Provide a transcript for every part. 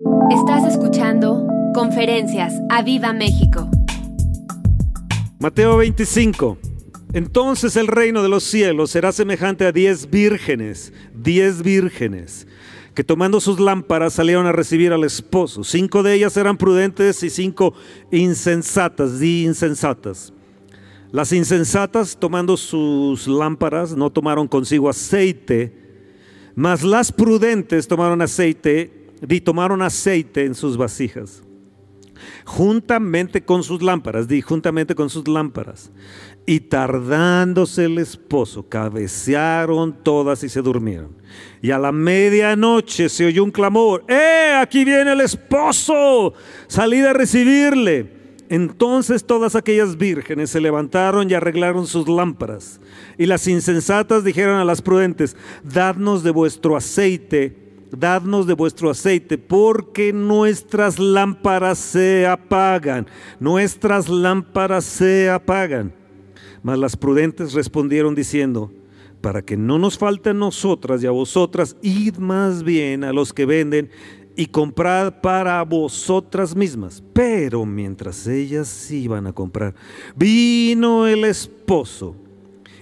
Estás escuchando Conferencias a Viva México. Mateo 25. Entonces el reino de los cielos será semejante a diez vírgenes, diez vírgenes, que tomando sus lámparas salieron a recibir al esposo. Cinco de ellas eran prudentes y cinco insensatas, di insensatas. Las insensatas, tomando sus lámparas, no tomaron consigo aceite, mas las prudentes tomaron aceite, di tomaron aceite en sus vasijas juntamente con sus lámparas, di juntamente con sus lámparas. Y tardándose el esposo, cabecearon todas y se durmieron. Y a la medianoche se oyó un clamor, ¡eh! Aquí viene el esposo, salid a recibirle. Entonces todas aquellas vírgenes se levantaron y arreglaron sus lámparas. Y las insensatas dijeron a las prudentes, dadnos de vuestro aceite dadnos de vuestro aceite, porque nuestras lámparas se apagan, nuestras lámparas se apagan. Mas las prudentes respondieron diciendo, para que no nos falte a nosotras y a vosotras, id más bien a los que venden y comprad para vosotras mismas. Pero mientras ellas iban a comprar, vino el esposo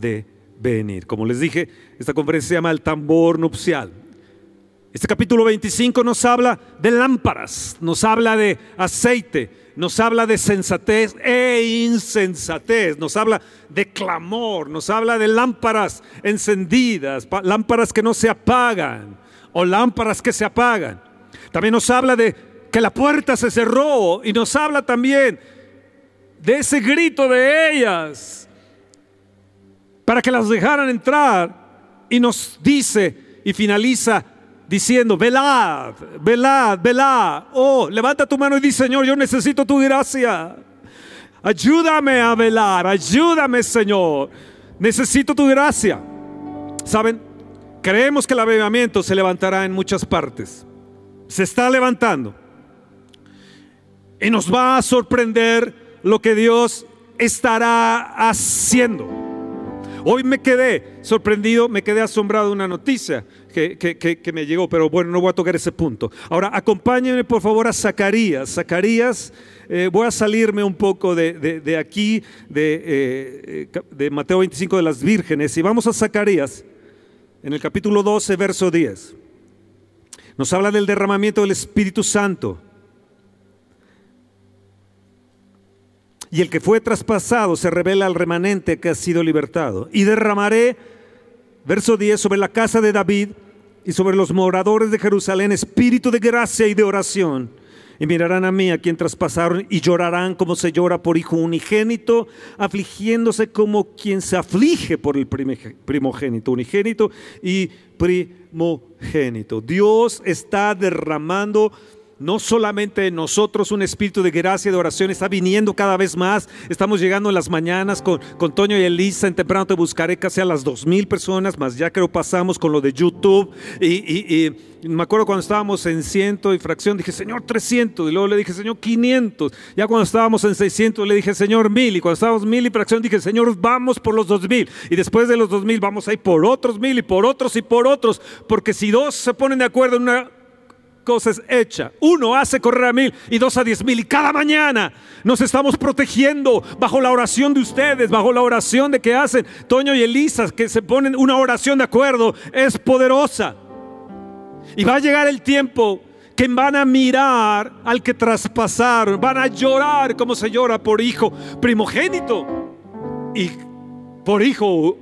de venir. Como les dije, esta conferencia se llama El tambor nupcial. Este capítulo 25 nos habla de lámparas, nos habla de aceite, nos habla de sensatez e insensatez, nos habla de clamor, nos habla de lámparas encendidas, lámparas que no se apagan o lámparas que se apagan. También nos habla de que la puerta se cerró y nos habla también de ese grito de ellas para que las dejaran entrar y nos dice y finaliza diciendo, velad, velad, velad. Oh, levanta tu mano y dice, Señor, yo necesito tu gracia. Ayúdame a velar, ayúdame, Señor. Necesito tu gracia. ¿Saben? Creemos que el avivamiento se levantará en muchas partes. Se está levantando. Y nos va a sorprender lo que Dios estará haciendo. Hoy me quedé sorprendido, me quedé asombrado de una noticia que, me llegó, pero bueno, no voy a tocar ese punto. Ahora, acompáñenme por favor a Zacarías. Zacarías, eh, voy a salirme un poco de, aquí, de, eh, de Mateo 25 de las vírgenes, y vamos a Zacarías, en el capítulo 12, verso 10. Nos habla del derramamiento del Espíritu Santo. Y el que fue traspasado se revela al remanente que ha sido libertado. Y derramaré, verso 10, sobre la casa de David y sobre los moradores de Jerusalén espíritu de gracia y de oración. Y mirarán a mí, a quien traspasaron, y llorarán como se llora por hijo unigénito, afligiéndose como quien se aflige por el primogénito, unigénito y primogénito. Dios está derramando no solamente en nosotros un espíritu de gracia y de oración está viniendo cada vez más. Estamos llegando en las mañanas con, con Toño y Elisa. En temprano te buscaré casi a las dos mil personas, más ya creo pasamos con lo de YouTube. Y, me acuerdo cuando estábamos en ciento y fracción, dije, Señor, 300. Y luego le dije, Señor, 500. Ya cuando estábamos en 600, le dije, Señor, mil. Y cuando estábamos mil y fracción, dije, Señor, vamos por los dos mil. Y después de los dos mil, vamos a ir por otros mil y por otros y por otros. Porque si dos se ponen de acuerdo en una cosa es hecha. Uno hace correr a mil y dos a diez mil. Y cada mañana nos estamos protegiendo bajo la oración de ustedes, bajo la oración de que hacen Toño y Elisa, que se ponen una oración de acuerdo, es poderosa. Y va a llegar el tiempo que van a mirar al que traspasaron, van a llorar como se llora por hijo primogénito y por hijo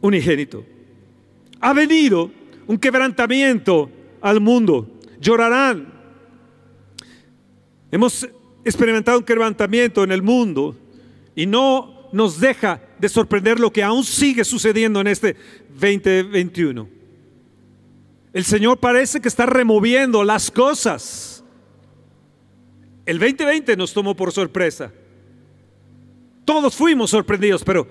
unigénito. Ha venido un quebrantamiento al mundo. Llorarán. Hemos experimentado un quebrantamiento en el mundo y no nos deja de sorprender lo que aún sigue sucediendo en este 2021. El Señor parece que está removiendo las cosas. El 2020 nos tomó por sorpresa. Todos fuimos sorprendidos, pero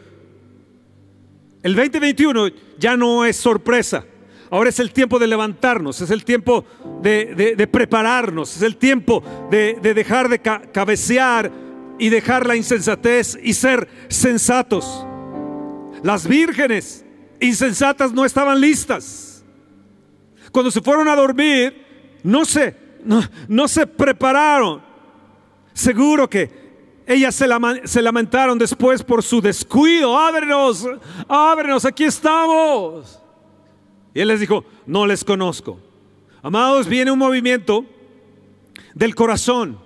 el 2021 ya no es sorpresa. Ahora es el tiempo de levantarnos, es el tiempo de, prepararnos, es el tiempo de, dejar de cabecear y dejar la insensatez y ser sensatos. Las vírgenes insensatas no estaban listas. Cuando se fueron a dormir, no se, no, se prepararon. Seguro que ellas se, se, lamentaron después por su descuido. Ábrenos, ábrenos, aquí estamos. Y él les dijo, no les conozco. Amados, viene un movimiento del corazón.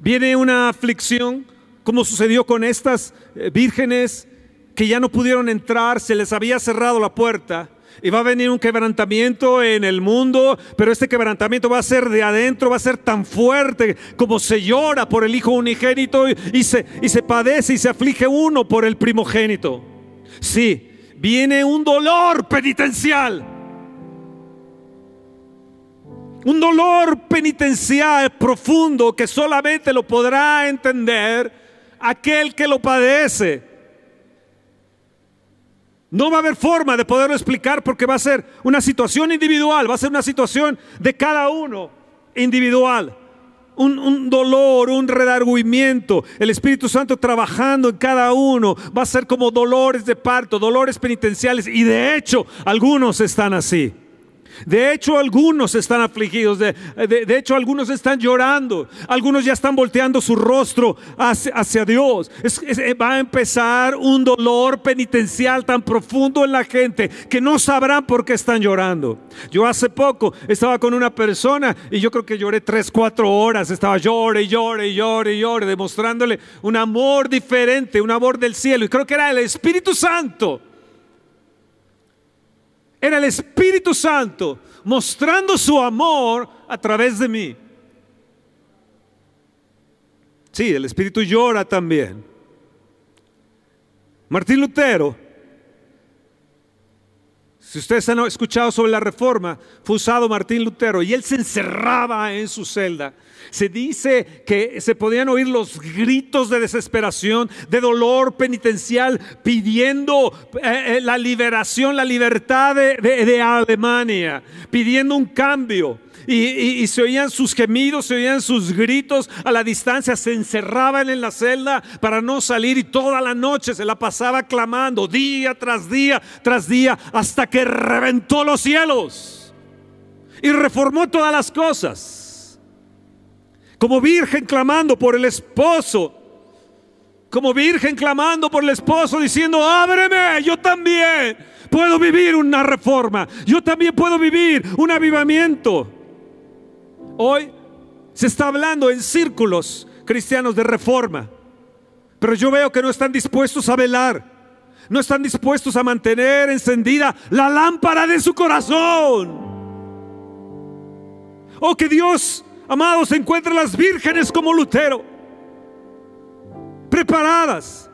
Viene una aflicción, como sucedió con estas eh, vírgenes que ya no pudieron entrar, se les había cerrado la puerta. Y va a venir un quebrantamiento en el mundo, pero este quebrantamiento va a ser de adentro, va a ser tan fuerte como se llora por el hijo unigénito y, se, y se padece y se aflige uno por el primogénito. Sí, viene un dolor penitencial. Un dolor penitencial profundo que solamente lo podrá entender aquel que lo padece. No va a haber forma de poderlo explicar porque va a ser una situación individual, va a ser una situación de cada uno individual un, dolor, un redarguimiento. El Espíritu Santo trabajando en cada uno va a ser como dolores de parto, dolores penitenciales. Y de hecho, algunos están así. De hecho, algunos están afligidos, de, hecho, algunos están llorando, algunos ya están volteando su rostro hacia, Dios. Eh, va a empezar un dolor penitencial tan profundo en la gente que no sabrán por qué están llorando. Yo hace poco estaba con una persona y yo creo que lloré tres, cuatro horas, estaba llore y llore llore llore, demostrándole un amor diferente, un amor del cielo. Y creo que era el Espíritu Santo era el Espíritu Santo mostrando su amor a través de mí. Sí, el Espíritu llora también. Martín Lutero, si ustedes han escuchado sobre la reforma, fue usado Martín Lutero y él se encerraba en su celda se dice que se podían oír los gritos de desesperación, de dolor penitencial, pidiendo eh, eh, la liberación, la libertad de, Alemania, pidiendo un cambio. Y, se oían sus gemidos, se oían sus gritos a la distancia, se encerraban en la celda para no salir y toda la noche se la pasaba clamando, día tras día tras día, hasta que reventó los cielos y reformó todas las cosas como virgen clamando por el esposo, como virgen clamando por el esposo diciendo, ábreme, yo también puedo vivir una reforma, yo también puedo vivir un avivamiento. Hoy se está hablando en círculos cristianos de reforma, pero yo veo que no están dispuestos a velar, no están dispuestos a mantener encendida la lámpara de su corazón. Oh, que Dios Amados, encuentran las vírgenes como Lutero, preparadas,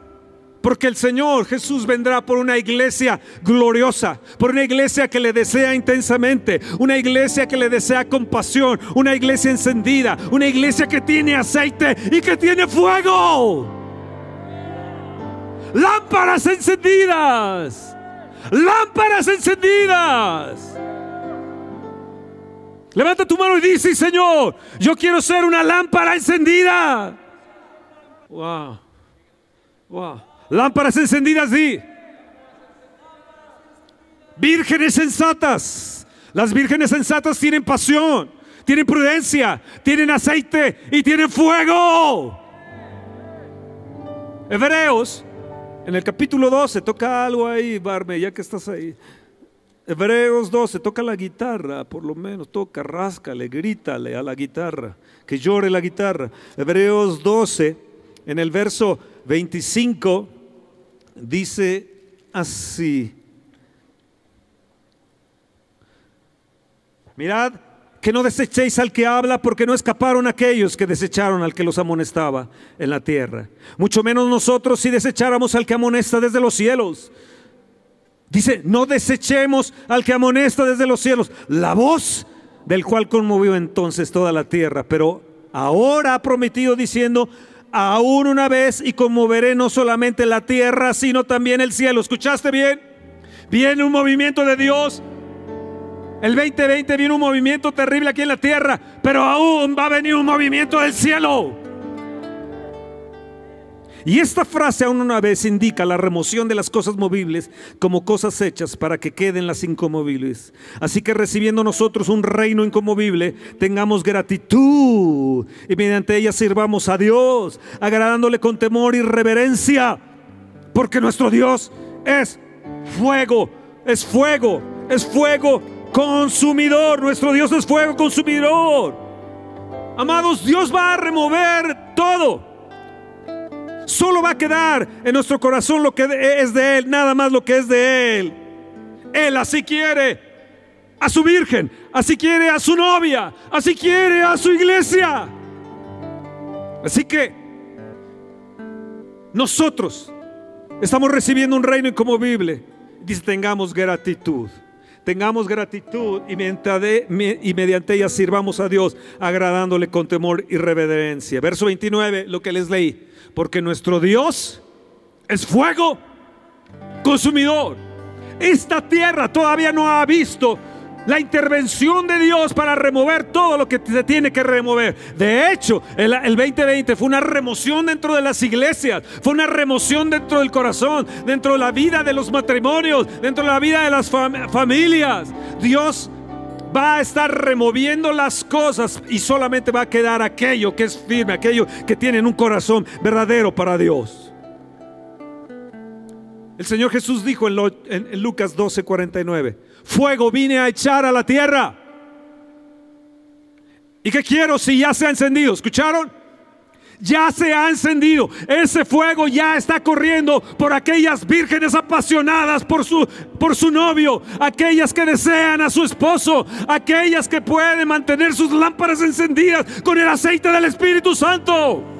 porque el Señor Jesús vendrá por una iglesia gloriosa, por una iglesia que le desea intensamente, una iglesia que le desea compasión, una iglesia encendida, una iglesia que tiene aceite y que tiene fuego. Lámparas encendidas, lámparas encendidas. Levanta tu mano y dice, Señor, yo quiero ser una lámpara encendida. Wow. Wow. Lámparas encendidas, sí. Vírgenes sensatas. Las vírgenes sensatas tienen pasión, tienen prudencia, tienen aceite y tienen fuego. Hebreos, en el capítulo 12, toca algo ahí, Barme, ya que estás ahí. Hebreos 12, toca la guitarra, por lo menos, toca, ráscale, grítale a la guitarra, que llore la guitarra. Hebreos 12, en el verso 25, dice así. Mirad que no desechéis al que habla, porque no escaparon aquellos que desecharon al que los amonestaba en la tierra. Mucho menos nosotros si desecháramos al que amonesta desde los cielos Dice, no desechemos al que amonesta desde los cielos, la voz del cual conmovió entonces toda la tierra, pero ahora ha prometido diciendo, aún una vez y conmoveré no solamente la tierra, sino también el cielo. ¿Escuchaste bien? Viene un movimiento de Dios. El 2020 viene un movimiento terrible aquí en la tierra, pero aún va a venir un movimiento del cielo. Y esta frase aún una vez indica la remoción de las cosas movibles como cosas hechas para que queden las incomovibles. Así que recibiendo nosotros un reino incomovible, tengamos gratitud y mediante ella sirvamos a Dios, agradándole con temor y reverencia, porque nuestro Dios es fuego, es fuego, es fuego consumidor. Nuestro Dios es fuego consumidor. Amados, Dios va a remover todo. Solo va a quedar en nuestro corazón lo que es de Él, nada más lo que es de Él. Él así quiere a su virgen, así quiere a su novia, así quiere a su iglesia. Así que nosotros estamos recibiendo un reino incomovible. Dice, tengamos gratitud. Tengamos gratitud y y mediante ella sirvamos a Dios, agradándole con temor y reverencia. Verso 29, lo que les leí porque nuestro Dios es fuego consumidor. Esta tierra todavía no ha visto la intervención de Dios para remover todo lo que se tiene que remover. De hecho, el, 2020 fue una remoción dentro de las iglesias, fue una remoción dentro del corazón, dentro de la vida de los matrimonios, dentro de la vida de las familias. Dios va a estar removiendo las cosas y solamente va a quedar aquello que es firme, aquello que tiene un corazón verdadero para Dios. El Señor Jesús dijo en, Lucas 12, 49, fuego vine a echar a la tierra. ¿Y qué quiero si ya se ha encendido? ¿Escucharon? ya se ha encendido. Ese fuego ya está corriendo por aquellas vírgenes apasionadas por su, por su novio, aquellas que desean a su esposo, aquellas que pueden mantener sus lámparas encendidas con el aceite del Espíritu Santo.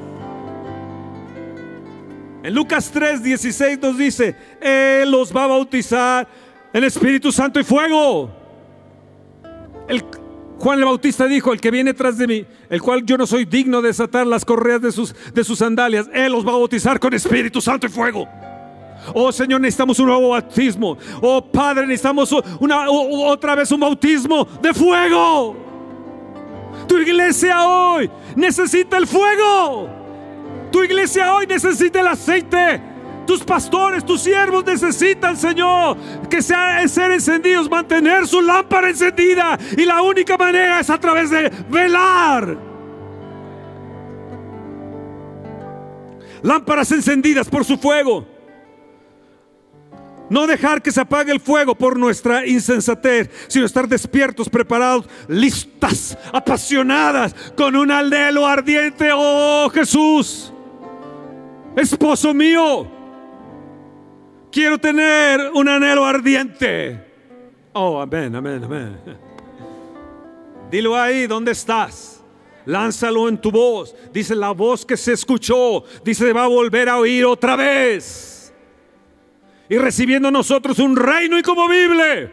En Lucas 3, 16 nos dice, Él los va a bautizar en Espíritu Santo y fuego. Juan el Bautista dijo, el que viene tras de mí, el cual yo no soy digno de desatar las correas de sus, de sus sandalias, Él los va a bautizar con Espíritu Santo y fuego. Oh Señor, necesitamos un nuevo bautismo. Oh Padre, necesitamos una, otra vez un bautismo de fuego. Tu iglesia hoy necesita el fuego. Tu iglesia hoy necesita el aceite tus pastores, tus siervos necesitan, Señor, que sean ser encendidos, mantener su lámpara encendida. Y la única manera es a través de velar. Lámparas encendidas por su fuego. No dejar que se apague el fuego por nuestra insensatez, sino estar despiertos, preparados, listas, apasionadas, con un aldelo ardiente. Oh Jesús, esposo mío, Quiero tener un anhelo ardiente. Oh, amén, amén, amén. Dilo ahí, ¿dónde estás? Lánzalo en tu voz. Dice la voz que se escuchó. Dice, va a volver a oír otra vez. Y recibiendo nosotros un reino incomovible.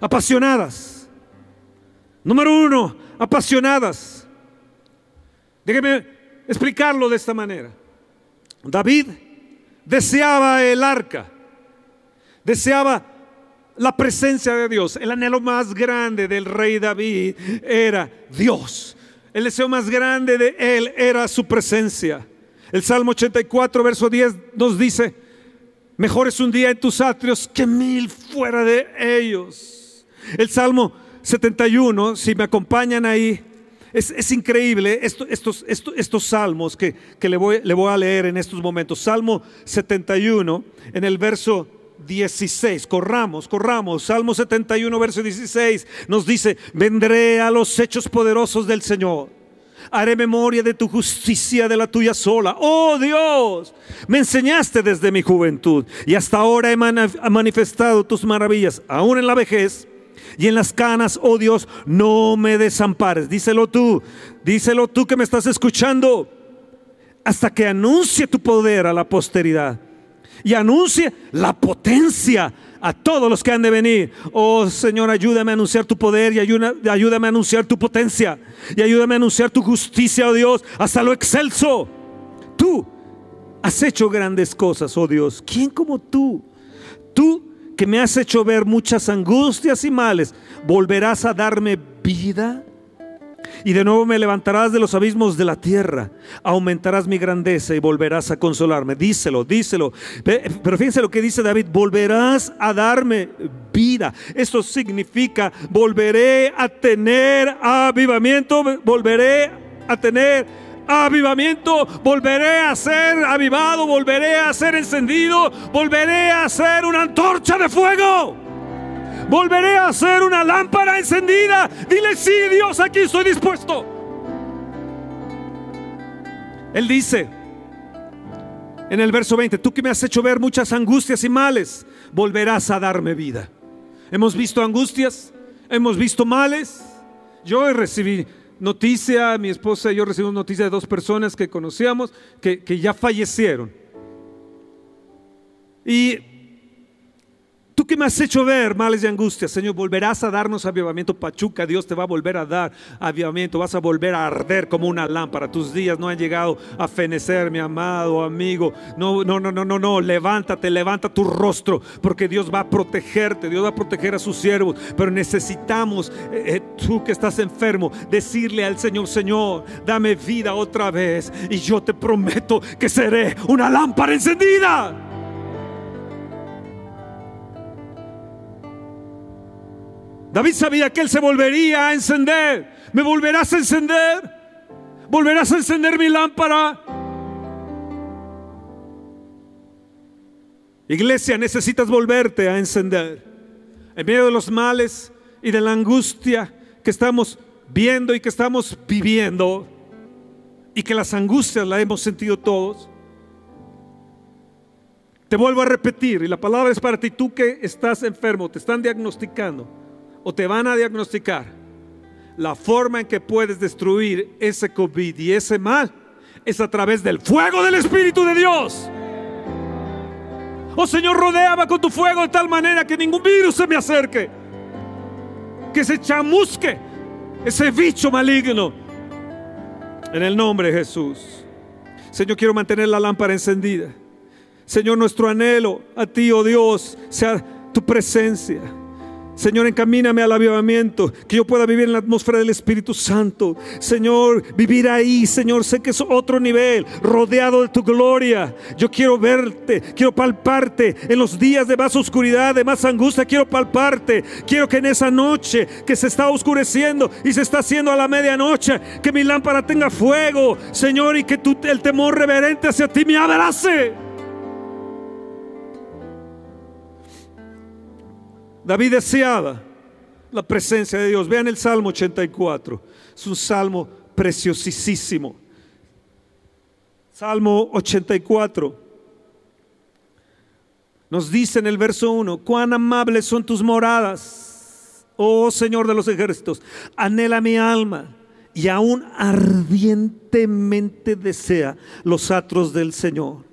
Apasionadas. Número uno, apasionadas. Déjeme explicarlo de esta manera. David deseaba el arca, deseaba la presencia de Dios. El anhelo más grande del rey David era Dios. El deseo más grande de él era su presencia. El Salmo 84, verso 10 nos dice, mejor es un día en tus atrios que mil fuera de ellos. El Salmo 71, si me acompañan ahí, es, increíble estos, estos, salmos que, le, voy, le voy a leer en estos momentos. Salmo 71, en el verso 16. Corramos, corramos. Salmo 71, verso 16 nos dice, vendré a los hechos poderosos del Señor. Haré memoria de tu justicia, de la tuya sola. Oh Dios, me enseñaste desde mi juventud y hasta ahora he manifestado tus maravillas, aún en la vejez y en las canas, oh Dios, no me desampares. Díselo tú, díselo tú que me estás escuchando, hasta que anuncie tu poder a la posteridad y anuncie la potencia a todos los que han de venir. Oh Señor, ayúdame a anunciar tu poder y ayúdame a anunciar tu potencia. Y ayúdame a anunciar tu justicia, oh Dios, hasta lo excelso. Tú has hecho grandes cosas, oh Dios. ¿Quién como tú? Tú que me has hecho ver muchas angustias y males, ¿volverás a darme vida? Y de nuevo me levantarás de los abismos de la tierra, aumentarás mi grandeza y volverás a consolarme. Díselo, díselo. Pero fíjense lo que dice David, volverás a darme vida. Esto significa, volveré a tener avivamiento, volveré a tener avivamiento, volveré a ser avivado, volveré a ser encendido, volveré a ser una antorcha de fuego volveré a ser una lámpara encendida. Dile, sí, Dios, aquí estoy dispuesto. Él dice en el verso 20, tú que me has hecho ver muchas angustias y males, volverás a darme vida. Hemos visto angustias, hemos visto males. Yo recibí noticia, mi esposa y yo recibimos noticia de dos personas que conocíamos que, que ya fallecieron. Y Tú que me has hecho ver males y angustias, Señor, volverás a darnos avivamiento. Pachuca, Dios te va a volver a dar avivamiento. Vas a volver a arder como una lámpara. Tus días no han llegado a fenecer, mi amado amigo. No, no, no, no, no, no. Levántate, levanta tu rostro, porque Dios va a protegerte. Dios va a proteger a sus siervos. Pero necesitamos, eh, eh, tú que estás enfermo, decirle al Señor, Señor, dame vida otra vez. Y yo te prometo que seré una lámpara encendida. David sabía que él se volvería a encender. ¿Me volverás a encender? ¿Volverás a encender mi lámpara? Iglesia, necesitas volverte a encender. En medio de los males y de la angustia que estamos viendo y que estamos viviendo, y que las angustias las hemos sentido todos. Te vuelvo a repetir, y la palabra es para ti, tú que estás enfermo, te están diagnosticando o te van a diagnosticar, la forma en que puedes destruir ese COVID y ese mal es a través del fuego del Espíritu de Dios. Oh Señor, rodeaba con tu fuego de tal manera que ningún virus se me acerque. Que se chamusque ese bicho maligno. En el nombre de Jesús. Señor, quiero mantener la lámpara encendida. Señor, nuestro anhelo a ti, oh Dios, sea tu presencia Señor, encamíname al avivamiento, que yo pueda vivir en la atmósfera del Espíritu Santo. Señor, vivir ahí, Señor, sé que es otro nivel, rodeado de tu gloria. Yo quiero verte, quiero palparte en los días de más oscuridad, de más angustia, quiero palparte. Quiero que en esa noche que se está oscureciendo y se está haciendo a la medianoche, que mi lámpara tenga fuego, Señor, y que el temor reverente hacia ti me abrace. David deseaba la presencia de Dios. Vean el Salmo 84. Es un salmo preciosísimo. Salmo 84. Nos dice en el verso 1, cuán amables son tus moradas, oh Señor de los ejércitos. Anhela mi alma y aún ardientemente desea los atros del Señor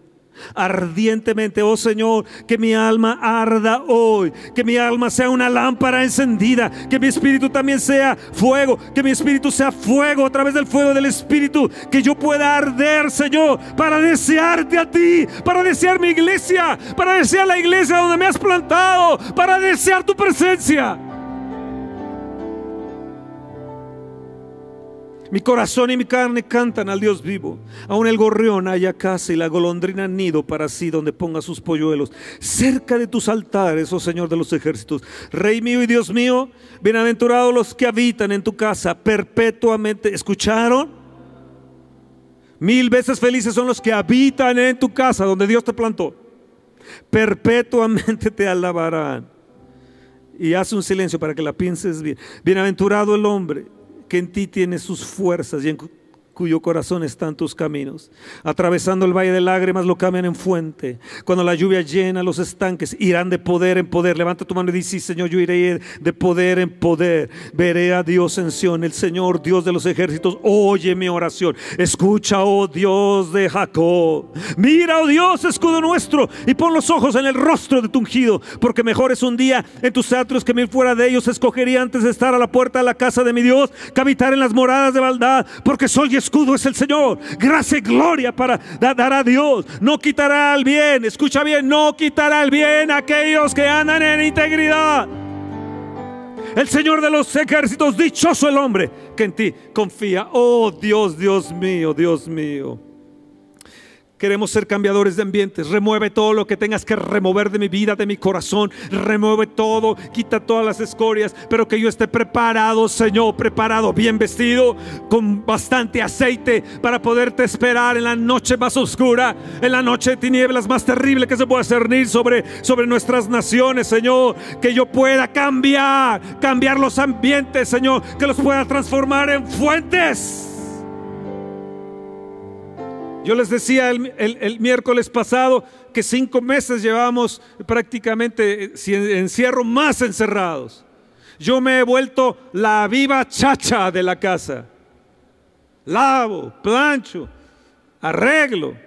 ardientemente, oh Señor, que mi alma arda hoy, que mi alma sea una lámpara encendida, que mi espíritu también sea fuego, que mi espíritu sea fuego a través del fuego del espíritu, que yo pueda arder, Señor, para desearte a ti, para desear mi iglesia, para desear la iglesia donde me has plantado, para desear tu presencia. Mi corazón y mi carne cantan al Dios vivo. Aún el gorrión haya casa y la golondrina nido para sí donde ponga sus polluelos. Cerca de tus altares, oh Señor de los ejércitos. Rey mío y Dios mío, bienaventurados los que habitan en tu casa perpetuamente. ¿Escucharon? Mil veces felices son los que habitan en tu casa donde Dios te plantó. Perpetuamente te alabarán. Y hace un silencio para que la pienses bien. Bienaventurado el hombre que en ti tiene sus fuerzas y en cuyo corazón está en tus caminos. Atravesando el valle de lágrimas lo cambian en fuente. Cuando la lluvia llena los estanques, irán de poder en poder. Levanta tu mano y dice, sí, Señor, yo iré de poder en poder. Veré a Dios en Sion, el Señor, Dios de los ejércitos. Oye mi oración. Escucha, oh Dios de Jacob. Mira, oh Dios, escudo nuestro, y pon los ojos en el rostro de tu ungido, porque mejor es un día en tus atrios que mil fuera de ellos. Escogería antes de estar a la puerta de la casa de mi Dios, que habitar en las moradas de maldad, porque sol y escudo es el Señor. Gracia y gloria para dar a Dios. No quitará el bien, escucha bien, no quitará el bien a aquellos que andan en integridad. El Señor de los ejércitos, dichoso el hombre que en ti confía. Oh Dios, Dios mío, Dios mío. Queremos ser cambiadores de ambientes. Remueve todo lo que tengas que remover de mi vida, de mi corazón. Remueve todo, quita todas las escorias, pero que yo esté preparado, Señor, preparado, bien vestido, con bastante aceite para poderte esperar en la noche más oscura, en la noche de tinieblas más terrible que se pueda cernir sobre, sobre nuestras naciones, Señor. Que yo pueda cambiar, cambiar los ambientes, Señor, que los pueda transformar en fuentes yo les decía el, miércoles pasado que cinco meses llevamos prácticamente eh, encierro más encerrados. Yo me he vuelto la viva chacha de la casa. Lavo, plancho, arreglo.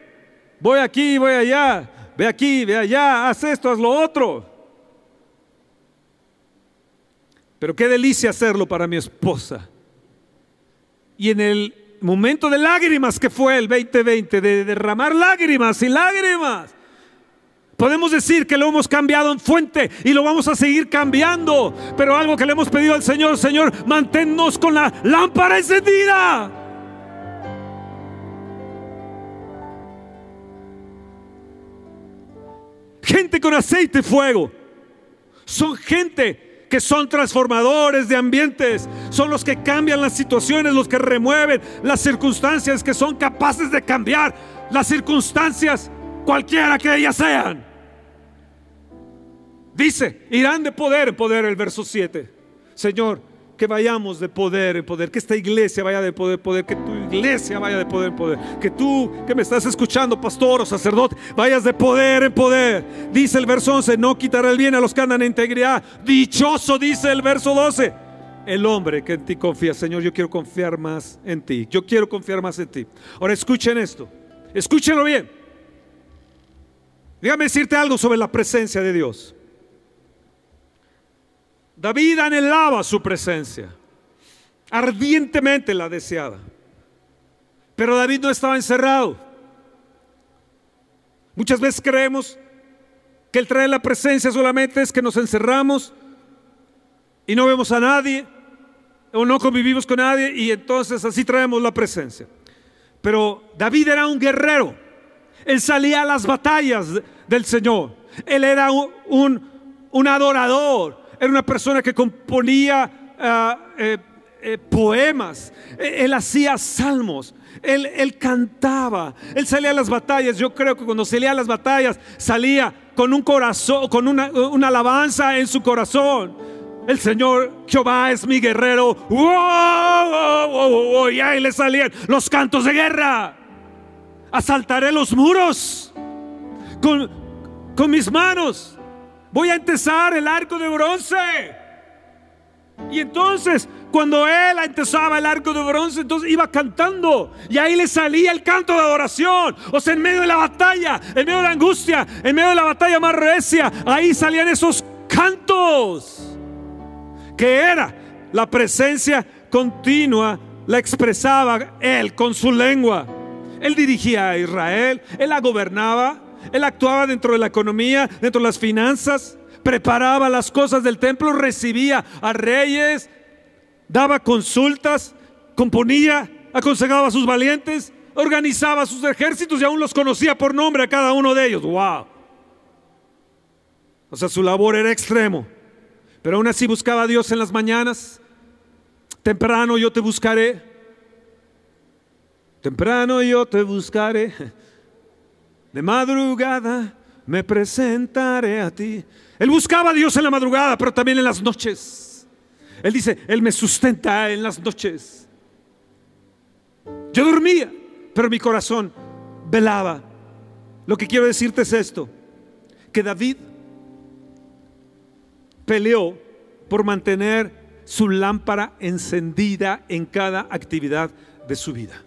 Voy aquí, voy allá. Ve aquí, ve allá. Haz esto, haz lo otro. Pero qué delicia hacerlo para mi esposa. Y en el momento de lágrimas que fue el 2020, de derramar lágrimas y lágrimas. Podemos decir que lo hemos cambiado en fuente y lo vamos a seguir cambiando. Pero algo que le hemos pedido al Señor, Señor, manténnos con la lámpara encendida. Gente con aceite y fuego. Son gente que son transformadores de ambientes, son los que cambian las situaciones, los que remueven las circunstancias, que son capaces de cambiar las circunstancias, cualquiera que ellas sean. Dice, irán de poder en poder el verso 7. Señor, que vayamos de poder en poder, que esta iglesia vaya de poder en poder, que tu iglesia vaya de poder en poder, que tú que me estás escuchando, pastor o sacerdote, vayas de poder en poder. Dice el verso 11, no quitará el bien a los que andan en integridad. Dichoso dice el verso 12. El hombre que en ti confía, Señor, yo quiero confiar más en ti. Yo quiero confiar más en ti. Ahora escuchen esto. Escúchenlo bien. Déjame decirte algo sobre la presencia de Dios. David anhelaba su presencia, ardientemente la deseaba. Pero David no estaba encerrado. Muchas veces creemos que el traer la presencia solamente es que nos encerramos y no vemos a nadie o no convivimos con nadie y entonces así traemos la presencia. Pero David era un guerrero. Él salía a las batallas del Señor. Él era un, un adorador era una persona que componía ah, eh, eh, poemas, e, él, hacía salmos, él, él, cantaba, él salía a las batallas. Yo creo que cuando salía a las batallas salía con un corazón, con una, una alabanza en su corazón. El Señor Jehová es mi guerrero. y ahí le salían los cantos de guerra. Asaltaré los muros con, con mis manos. Voy a empezar el arco de bronce. Y entonces, cuando él empezaba el arco de bronce, entonces iba cantando. Y ahí le salía el canto de adoración. O sea, en medio de la batalla, en medio de la angustia, en medio de la batalla más recia, ahí salían esos cantos. Que era la presencia continua, la expresaba él con su lengua. Él dirigía a Israel, él la gobernaba. Él actuaba dentro de la economía, dentro de las finanzas, preparaba las cosas del templo, recibía a reyes, daba consultas, componía, aconsejaba a sus valientes, organizaba sus ejércitos y aún los conocía por nombre a cada uno de ellos. ¡Wow! O sea, su labor era extremo. Pero aún así buscaba a Dios en las mañanas. Temprano yo te buscaré. Temprano yo te buscaré. De madrugada me presentaré a ti. Él buscaba a Dios en la madrugada, pero también en las noches. Él dice, Él me sustenta en las noches. Yo dormía, pero mi corazón velaba. Lo que quiero decirte es esto, que David peleó por mantener su lámpara encendida en cada actividad de su vida.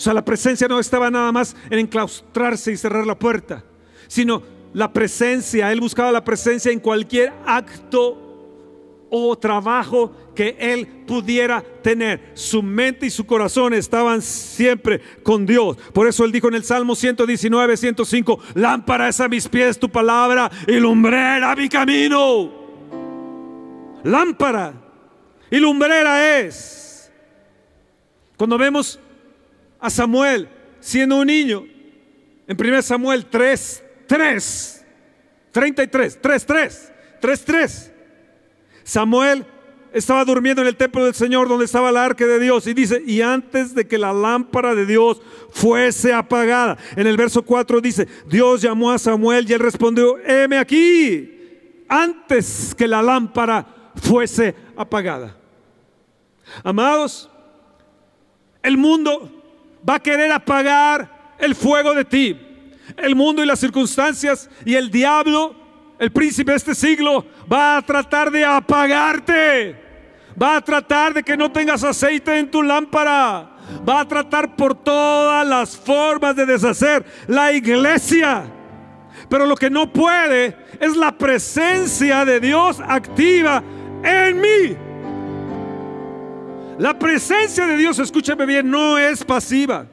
O sea, la presencia no estaba nada más en enclaustrarse y cerrar la puerta, sino la presencia, él buscaba la presencia en cualquier acto o trabajo que él pudiera tener. Su mente y su corazón estaban siempre con Dios. Por eso él dijo en el Salmo 119, 105, lámpara es a mis pies tu palabra y lumbrera mi camino. Lámpara y lumbrera es. Cuando vemos a Samuel siendo un niño, en 1 Samuel 3, 3, 33, 3, 3, 3, 3. Samuel estaba durmiendo en el templo del Señor donde estaba el arca de Dios y dice, y antes de que la lámpara de Dios fuese apagada, en el verso 4 dice, Dios llamó a Samuel y él respondió, heme aquí, antes que la lámpara fuese apagada. Amados, el mundo va a querer apagar el fuego de ti. El mundo y las circunstancias y el diablo el príncipe de este siglo va a tratar de apagarte. Va a tratar de que no tengas aceite en tu lámpara. Va a tratar por todas las formas de deshacer la iglesia. Pero lo que no puede es la presencia de Dios activa en mí. La presencia de Dios, escúcheme bien, no es pasiva.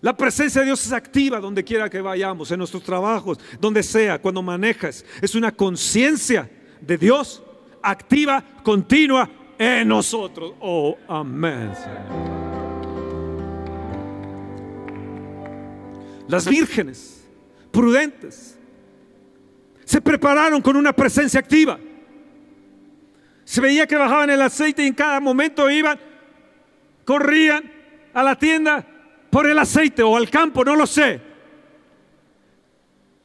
La presencia de Dios es activa donde quiera que vayamos, en nuestros trabajos, donde sea, cuando manejas. Es una conciencia de Dios activa, continua en nosotros. Oh, amén. Las vírgenes prudentes se prepararon con una presencia activa. Se veía que bajaban el aceite y en cada momento iban, corrían a la tienda por el aceite o al campo, no lo sé.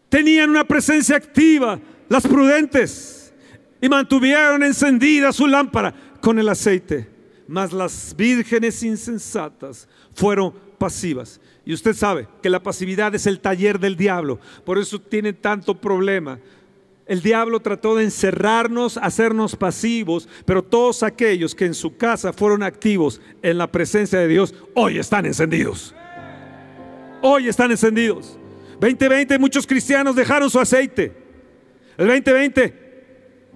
Tenían una presencia activa, las prudentes, y mantuvieron encendida su lámpara con el aceite. Mas las vírgenes insensatas fueron pasivas. Y usted sabe que la pasividad es el taller del diablo. Por eso tiene tanto problema. El diablo trató de encerrarnos, hacernos pasivos, pero todos aquellos que en su casa fueron activos en la presencia de Dios, hoy están encendidos. Hoy están encendidos. 2020 muchos cristianos dejaron su aceite. El 2020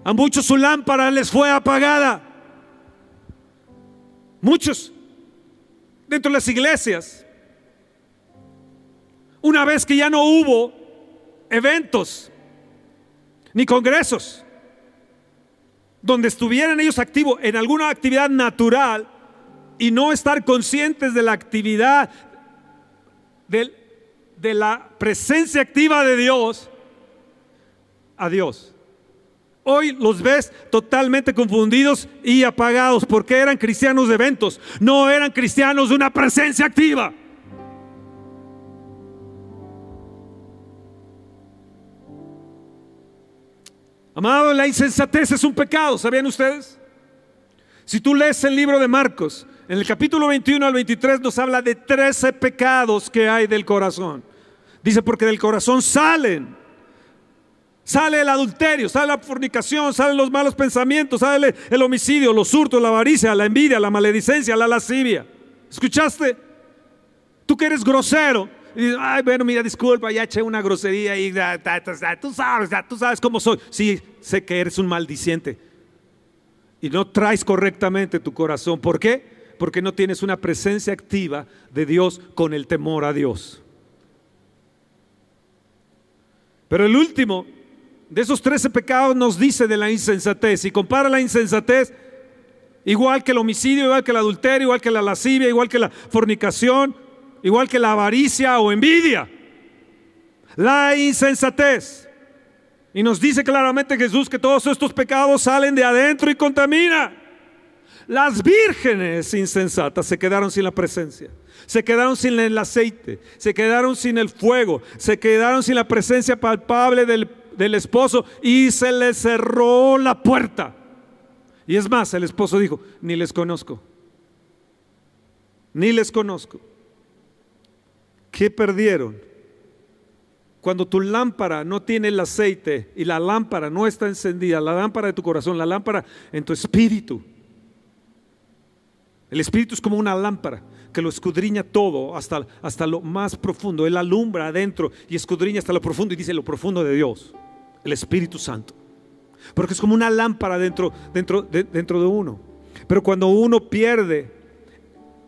a muchos su lámpara les fue apagada. Muchos dentro de las iglesias. Una vez que ya no hubo eventos ni congresos, donde estuvieran ellos activos en alguna actividad natural y no estar conscientes de la actividad de, la presencia activa de Dios a Dios. Hoy los ves totalmente confundidos y apagados porque eran cristianos de eventos, no eran cristianos de una presencia activa. Amado, la insensatez es un pecado, ¿sabían ustedes? Si tú lees el libro de Marcos, en el capítulo 21 al 23 nos habla de 13 pecados que hay del corazón. Dice, porque del corazón salen. Sale el adulterio, sale la fornicación, salen los malos pensamientos, sale el homicidio, los hurtos, la avaricia, la envidia, la maledicencia, la lascivia. ¿Escuchaste? Tú que eres grosero, y ay, bueno, mira, disculpa, ya eché una grosería y tú sabes, tú sabes cómo soy. Sí, sé que eres un maldiciente y no traes correctamente tu corazón. ¿Por qué? Porque no tienes una presencia activa de Dios con el temor a Dios. Pero el último de esos 13 pecados nos dice de la insensatez y compara la insensatez igual que el homicidio, igual que el adulterio, igual que la lascivia, igual que la fornicación, igual que la avaricia o envidia. La insensatez. Y nos dice claramente Jesús que todos estos pecados salen de adentro y contaminan. Las vírgenes insensatas se quedaron sin la presencia, se quedaron sin el aceite, se quedaron sin el fuego, se quedaron sin la presencia palpable del, del esposo y se les cerró la puerta. Y es más, el esposo dijo, ni les conozco. ni les conozco. ¿Qué perdieron? Cuando tu lámpara no tiene el aceite y la lámpara no está encendida, la lámpara de tu corazón, la lámpara en tu espíritu. El espíritu es como una lámpara que lo escudriña todo hasta, hasta lo más profundo. Él alumbra adentro y escudriña hasta lo profundo y dice lo profundo de Dios, el Espíritu Santo. Porque es como una lámpara dentro, dentro, dentro de uno. Pero cuando uno pierde,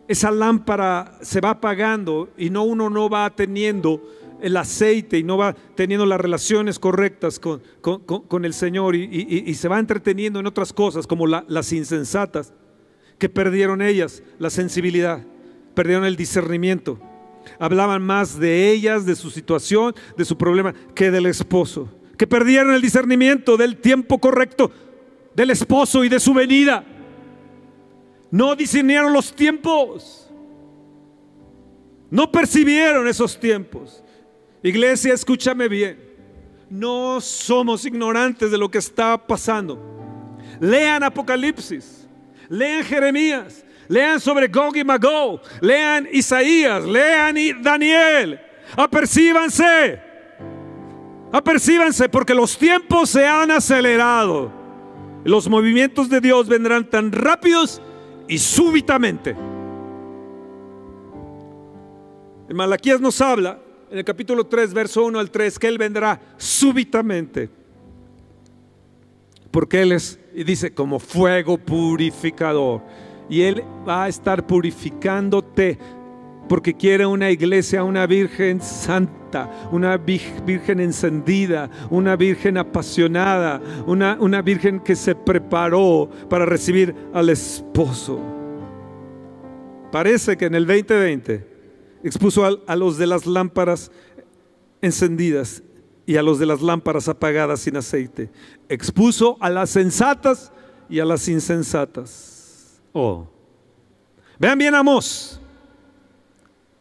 esa lámpara se va apagando y no uno no va teniendo el aceite y no va teniendo las relaciones correctas con, con, el Señor y, se va entreteniendo en otras cosas como las insensatas que perdieron ellas la sensibilidad perdieron el discernimiento. Hablaban más de ellas, de su situación, de su problema, que del esposo. Que perdieron el discernimiento del tiempo correcto del esposo y de su venida. No discernieron los tiempos. No percibieron esos tiempos. Iglesia, escúchame bien. No somos ignorantes de lo que está pasando. Lean Apocalipsis. Lean Jeremías. Lean sobre Gog y Magog. Lean Isaías. Lean Daniel. Apercíbanse. Apercíbanse porque los tiempos se han acelerado. Los movimientos de Dios vendrán tan rápidos y súbitamente. En Malaquías nos habla, en el capítulo 3, verso 1 al 3, que Él vendrá súbitamente. Porque Él es, y dice, como fuego purificador y Él va a estar purificándote porque quiere una iglesia, una virgen santa, una virgen encendida, una virgen apasionada, una, una virgen que se preparó para recibir al esposo. Parece que en el 2020 expuso a, los de las lámparas encendidas y a los de las lámparas apagadas sin aceite. Expuso a las sensatas y a las insensatas. Oh. Vean bien Amós.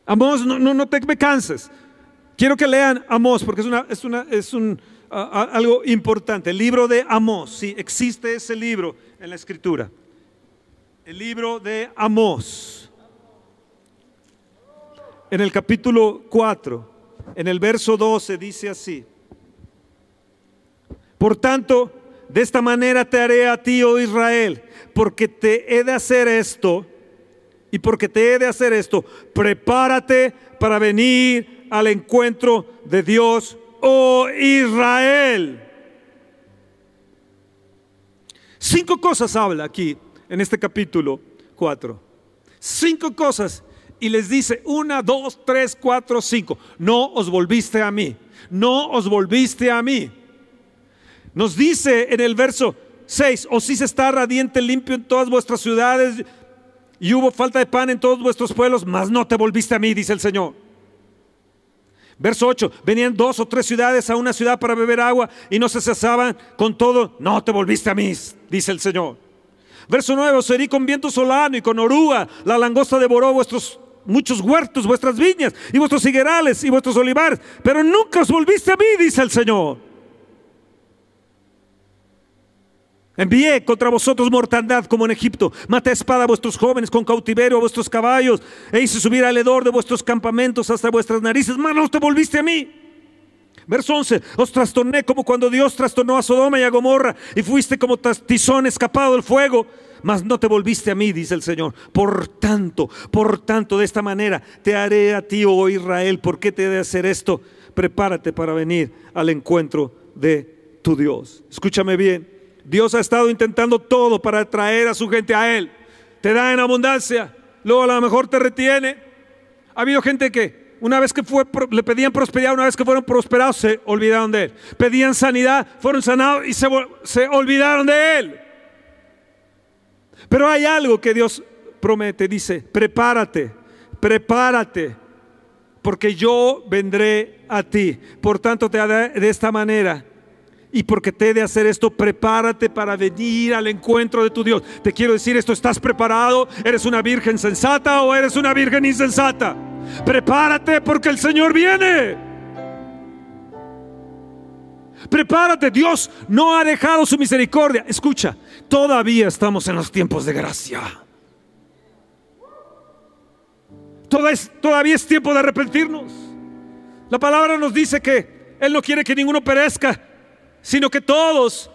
Amós, no, no, te me canses. Quiero que lean Amós porque es, algo importante. El libro de Amós, sí, existe ese libro en la escritura. El libro de Amós. En el capítulo 4, en el verso 12 dice así. Por tanto, de esta manera te haré a ti, oh Israel, porque te he de hacer esto, y porque te he de hacer esto, prepárate para venir al encuentro de Dios, oh Israel. Cinco cosas habla aquí en este capítulo 4. Cinco cosas. Y les dice, una, dos, tres, cuatro, cinco. No os volviste a mí. No os volviste a mí. Nos dice en el verso 6, o si se está radiante, limpio en todas vuestras ciudades y hubo falta de pan en todos vuestros pueblos, mas no te volviste a mí, dice el Señor. Verso 8, venían dos o tres ciudades a una ciudad para beber agua y no se cesaban con todo, no te volviste a mí, dice el Señor. Verso 9, os herí con viento solano y con oruga, la langosta devoró vuestros muchos huertos, vuestras viñas y vuestros higuerales y vuestros olivares, pero nunca os volviste a mí, dice el Señor. Envié contra vosotros mortandad como en Egipto. Maté a espada a vuestros jóvenes con cautiverio a vuestros caballos. E hice subir al hedor de vuestros campamentos hasta vuestras narices. Mas no te volviste a mí. Verso 11. Os trastorné como cuando Dios trastornó a Sodoma y a Gomorra. Y fuiste como tizón escapado del fuego. Mas no te volviste a mí, dice el Señor. Por tanto, por tanto, de esta manera te haré a ti, oh Israel. ¿Por qué te he de hacer esto? Prepárate para venir al encuentro de tu Dios. Escúchame bien. Dios ha estado intentando todo para atraer a su gente a Él. Te da en abundancia, luego a lo mejor te retiene. Ha habido gente que una vez que fue, le pedían prosperidad, una vez que fueron prosperados, se olvidaron de Él. Pedían sanidad, fueron sanados y se, se olvidaron de Él. Pero hay algo que Dios promete, dice, prepárate, prepárate, porque yo vendré a ti. Por tanto, te haré de esta manera y porque te he de hacer esto, prepárate para venir al encuentro de tu Dios. Te quiero decir esto, ¿estás preparado? ¿Eres una virgen sensata o eres una virgen insensata? Prepárate porque el Señor viene. Prepárate, Dios no ha dejado su misericordia. Escucha, todavía estamos en los tiempos de gracia. Todavía es tiempo de arrepentirnos. La palabra nos dice que Él no quiere que ninguno perezca, sino que todos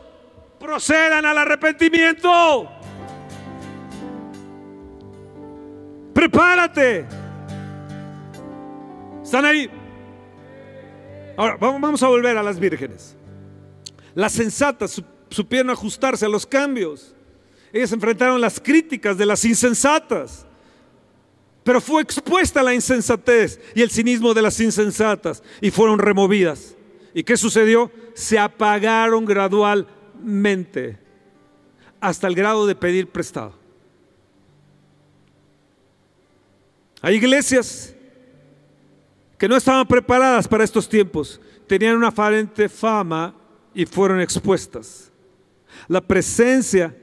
procedan al arrepentimiento. Prepárate. ¿Están ahí? Ahora, vamos a volver a las vírgenes. Las sensatas supieron ajustarse a los cambios. Ellas enfrentaron las críticas de las insensatas. Pero fue expuesta la insensatez y el cinismo de las insensatas y fueron removidas. ¿Y qué sucedió? Se apagaron gradualmente hasta el grado de pedir prestado. Hay iglesias que no estaban preparadas para estos tiempos, tenían una aparente fama y fueron expuestas. La presencia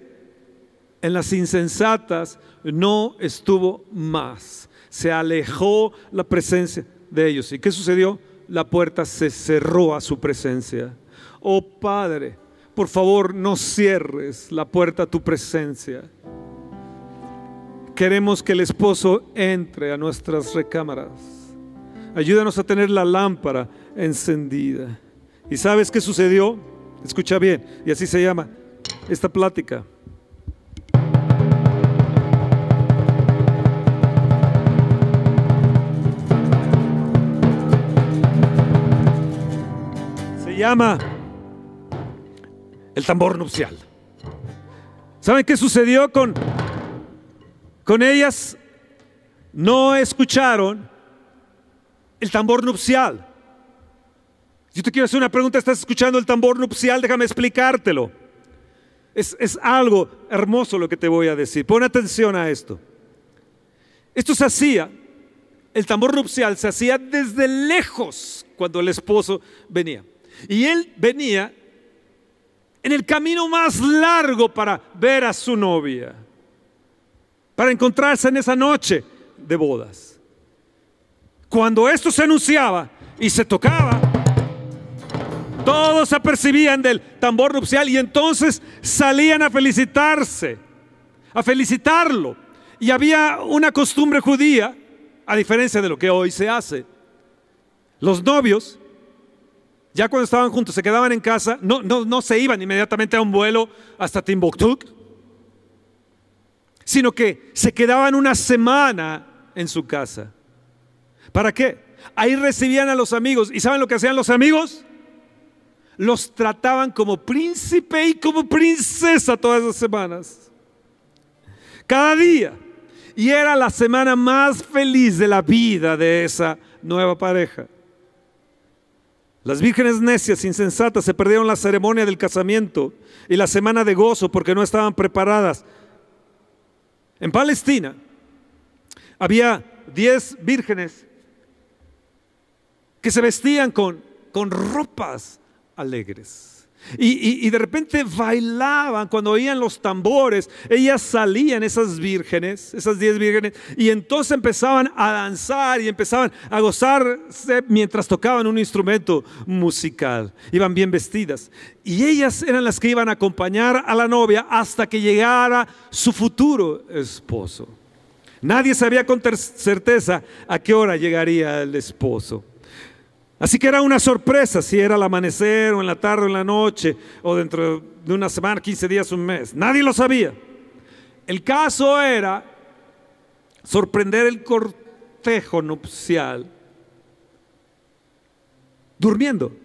en las insensatas no estuvo más. Se alejó la presencia de ellos. ¿Y qué sucedió? La puerta se cerró a su presencia. Oh Padre, por favor no cierres la puerta a tu presencia. Queremos que el esposo entre a nuestras recámaras. Ayúdanos a tener la lámpara encendida. ¿Y sabes qué sucedió? Escucha bien, y así se llama esta plática. Llama el tambor nupcial. ¿Saben qué sucedió con, con ellas? No escucharon el tambor nupcial. Si te quiero hacer una pregunta, ¿estás escuchando el tambor nupcial? Déjame explicártelo. Es, es algo hermoso lo que te voy a decir. Pon atención a esto. Esto se hacía, el tambor nupcial se hacía desde lejos cuando el esposo venía. Y él venía en el camino más largo para ver a su novia, para encontrarse en esa noche de bodas. Cuando esto se anunciaba y se tocaba, todos se apercibían del tambor nupcial y entonces salían a felicitarse, a felicitarlo. Y había una costumbre judía, a diferencia de lo que hoy se hace. Los novios ya cuando estaban juntos, se quedaban en casa, no, no, no se iban inmediatamente a un vuelo hasta Timbuktu, sino que se quedaban una semana en su casa. ¿Para qué? Ahí recibían a los amigos. ¿Y saben lo que hacían los amigos? Los trataban como príncipe y como princesa todas esas semanas. Cada día. Y era la semana más feliz de la vida de esa nueva pareja. Las vírgenes necias, insensatas, se perdieron la ceremonia del casamiento y la semana de gozo porque no estaban preparadas. En Palestina había diez vírgenes que se vestían con, con ropas alegres. Y, de repente bailaban cuando oían los tambores. Ellas salían, esas vírgenes, esas diez vírgenes, y entonces empezaban a danzar y empezaban a gozarse mientras tocaban un instrumento musical. Iban bien vestidas. Y ellas eran las que iban a acompañar a la novia hasta que llegara su futuro esposo. Nadie sabía con certeza a qué hora llegaría el esposo. Así que era una sorpresa si era al amanecer o en la tarde o en la noche o dentro de una semana, 15 días, un mes. Nadie lo sabía. El caso era sorprender el cortejo nupcial durmiendo.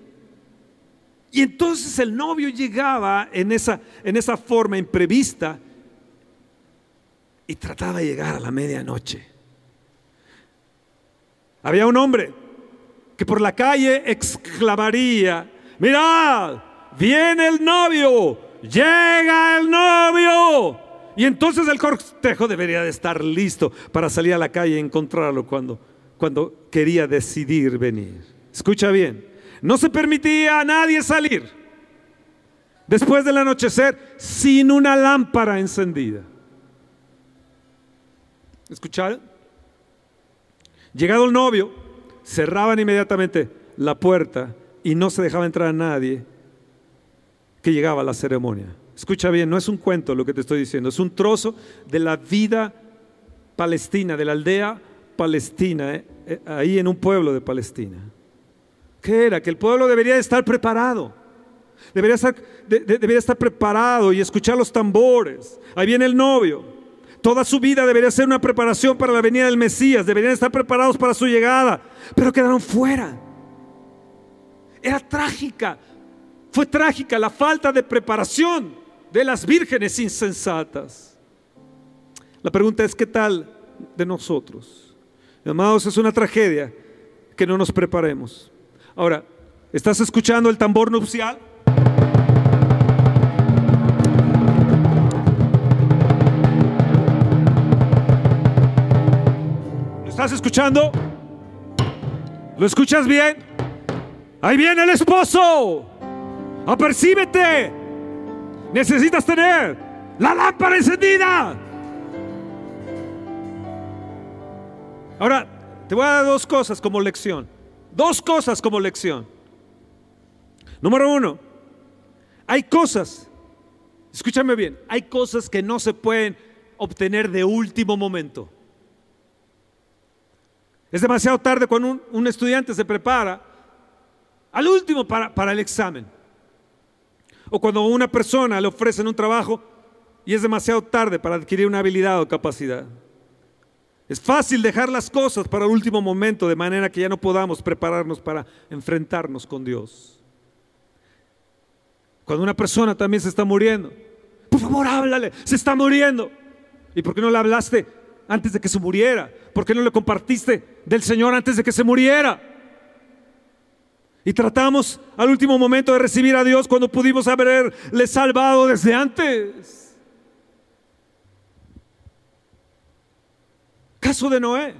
Y entonces el novio llegaba en esa, en esa forma imprevista y trataba de llegar a la medianoche. Había un hombre que por la calle exclamaría, mirad, viene el novio, llega el novio. Y entonces el cortejo debería de estar listo para salir a la calle y encontrarlo cuando, cuando quería decidir venir. Escucha bien, no se permitía a nadie salir después del anochecer sin una lámpara encendida. ¿Escucharon? Llegado el novio, cerraban inmediatamente la puerta y no se dejaba entrar a nadie que llegaba a la ceremonia. Escucha bien, no es un cuento lo que te estoy diciendo, es un trozo de la vida palestina, de la aldea Palestina, eh, eh, ahí en un pueblo de Palestina. ¿Qué era? Que el pueblo debería estar preparado. Debería estar, debería estar preparado y escuchar los tambores. Ahí viene el novio. Toda su vida debería ser una preparación para la venida del Mesías. Deberían estar preparados para su llegada. Pero quedaron fuera. Era trágica. Fue trágica la falta de preparación de las vírgenes insensatas. La pregunta es, ¿qué tal de nosotros? Amados, es una tragedia que no nos preparemos. Ahora, ¿estás escuchando el tambor nupcial? Estás escuchando? ¿Lo escuchas bien? Ahí viene el esposo. Apercíbete. Necesitas tener la lámpara encendida. Ahora, te voy a dar dos cosas como lección. Dos cosas como lección. Número uno, hay cosas, escúchame bien, hay cosas que no se pueden obtener de último momento. Es demasiado tarde cuando un, estudiante se prepara al último para, el examen. O cuando una persona le ofrecen un trabajo y es demasiado tarde para adquirir una habilidad o capacidad. Es fácil dejar las cosas para el último momento de manera que ya no podamos prepararnos para enfrentarnos con Dios. Cuando una persona también se está muriendo, por favor háblale, se está muriendo. ¿Y por qué no le hablaste antes de que se muriera? ¿Por qué no le compartiste del Señor antes de que se muriera? Y tratamos al último momento de recibir a Dios cuando pudimos haberle salvado desde antes. Caso de Noé.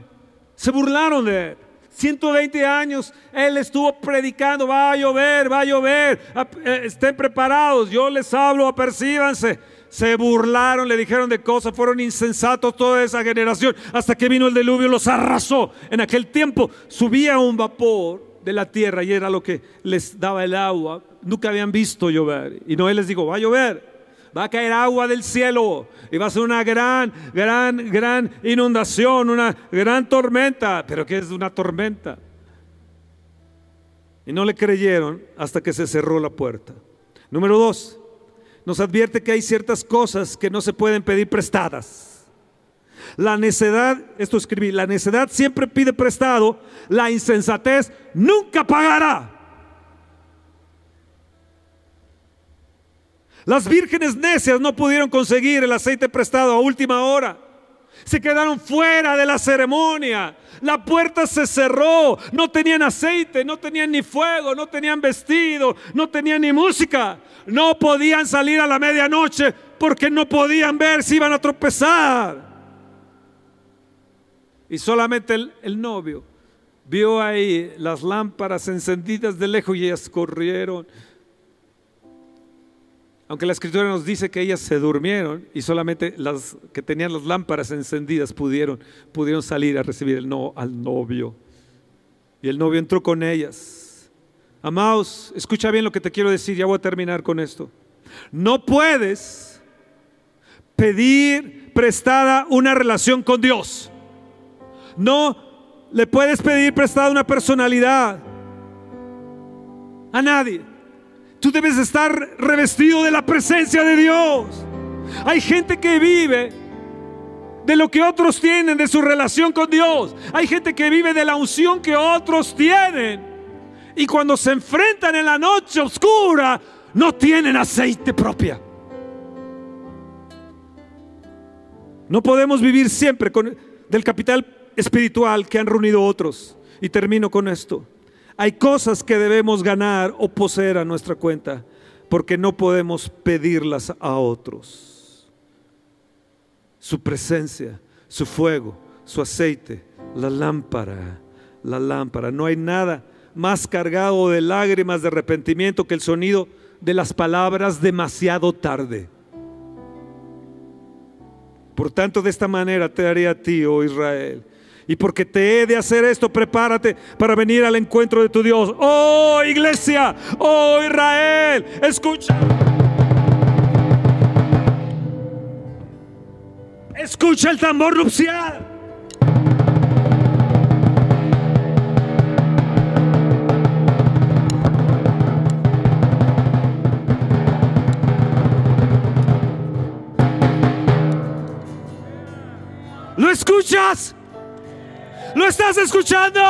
Se burlaron de él. 120 años él estuvo predicando, va a llover, va a llover, eh, estén preparados, yo les hablo, apercíbanse. Se burlaron, le dijeron de cosas, fueron insensatos toda esa generación, hasta que vino el diluvio, los arrasó. En aquel tiempo subía un vapor de la tierra y era lo que les daba el agua. Nunca habían visto llover. Y Noé les dijo, va a llover va a caer agua del cielo y va a ser una gran, gran, gran inundación, una gran tormenta. Pero ¿qué es una tormenta? Y no le creyeron hasta que se cerró la puerta. Número dos, nos advierte que hay ciertas cosas que no se pueden pedir prestadas. La necedad, esto escribí, la necedad siempre pide prestado, la insensatez nunca pagará. Las vírgenes necias no pudieron conseguir el aceite prestado a última hora. Se quedaron fuera de la ceremonia. La puerta se cerró. No tenían aceite, no tenían ni fuego, no tenían vestido, no tenían ni música. No podían salir a la medianoche porque no podían ver si iban a tropezar. Y solamente el, novio vio ahí las lámparas encendidas de lejos y ellas corrieron aunque la escritura nos dice que ellas se durmieron y solamente las que tenían las lámparas encendidas pudieron, pudieron salir a recibir el no al novio. Y el novio entró con ellas. Amados, escucha bien lo que te quiero decir, ya voy a terminar con esto. No puedes pedir prestada una relación con Dios. No le puedes pedir prestada una personalidad a nadie. Tú debes estar revestido de la presencia de Dios. Hay gente que vive de lo que otros tienen, de su relación con Dios. Hay gente que vive de la unción que otros tienen. Y cuando se enfrentan en la noche oscura, no tienen aceite propia. No podemos vivir siempre con, del capital espiritual que han reunido otros. Y termino con esto. Hay cosas que debemos ganar o poseer a nuestra cuenta porque no podemos pedirlas a otros. Su presencia, su fuego, su aceite, la lámpara, la lámpara. No hay nada más cargado de lágrimas de arrepentimiento que el sonido de las palabras demasiado tarde. Por tanto, de esta manera te daré a ti, oh Israel, y porque te he de hacer esto, prepárate para venir al encuentro de tu Dios. Oh iglesia, oh Israel, escucha. Escucha el tambor nupcial. ¿Lo escuchas? ¿Lo estás escuchando?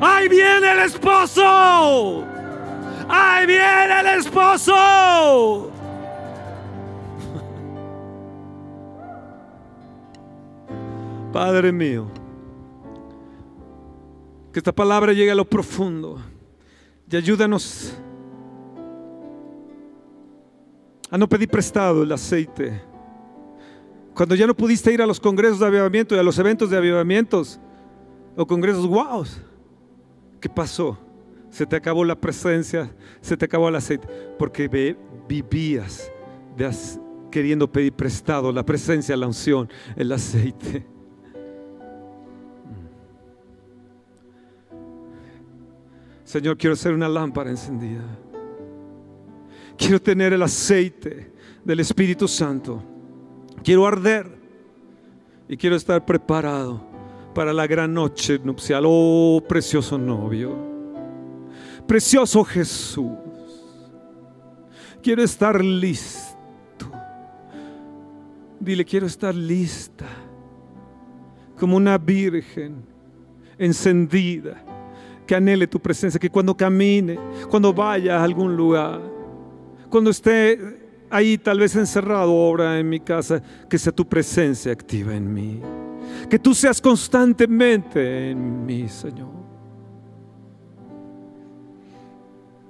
¡Ahí viene el esposo! ¡Ahí viene el esposo! Padre mío, que esta palabra llegue a lo profundo y ayúdanos a no pedir prestado el aceite. Cuando ya no pudiste ir a los congresos de avivamiento y a los eventos de avivamientos o congresos, wow, ¿qué pasó? Se te acabó la presencia, se te acabó el aceite, porque vivías queriendo pedir prestado la presencia, la unción, el aceite. Señor, quiero ser una lámpara encendida. Quiero tener el aceite del Espíritu Santo. Quiero arder y quiero estar preparado para la gran noche nupcial. Oh, precioso novio. Precioso Jesús. Quiero estar listo. Dile, quiero estar lista como una virgen encendida que anhele tu presencia, que cuando camine, cuando vaya a algún lugar, cuando esté ahí tal vez encerrado ahora en mi casa, que sea tu presencia activa en mí. Que tú seas constantemente en mí, Señor.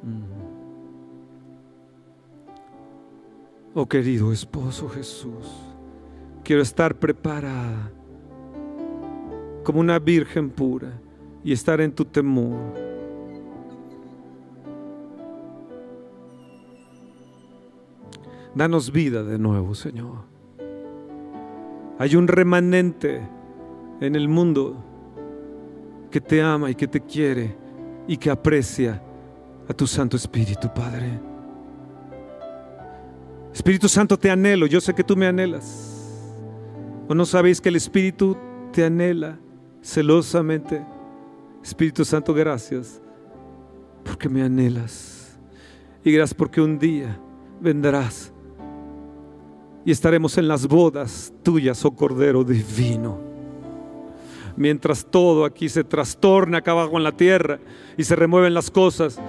Mm. Oh querido esposo Jesús, quiero estar preparada como una virgen pura y estar en tu temor. Danos vida de nuevo, Señor. Hay un remanente en el mundo que te ama y que te quiere y que aprecia a tu Santo Espíritu, Padre. Espíritu Santo, te anhelo. Yo sé que tú me anhelas. ¿O no sabéis que el Espíritu te anhela celosamente? Espíritu Santo, gracias porque me anhelas. Y gracias porque un día vendrás y estaremos en las bodas tuyas, oh Cordero Divino. Mientras todo aquí se trastorna acá abajo en la tierra y se remueven las cosas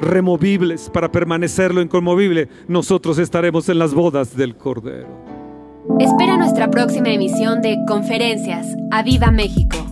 removibles para permanecer lo inconmovible, nosotros estaremos en las bodas del Cordero. Espera nuestra próxima emisión de Conferencias. ¡A Viva México!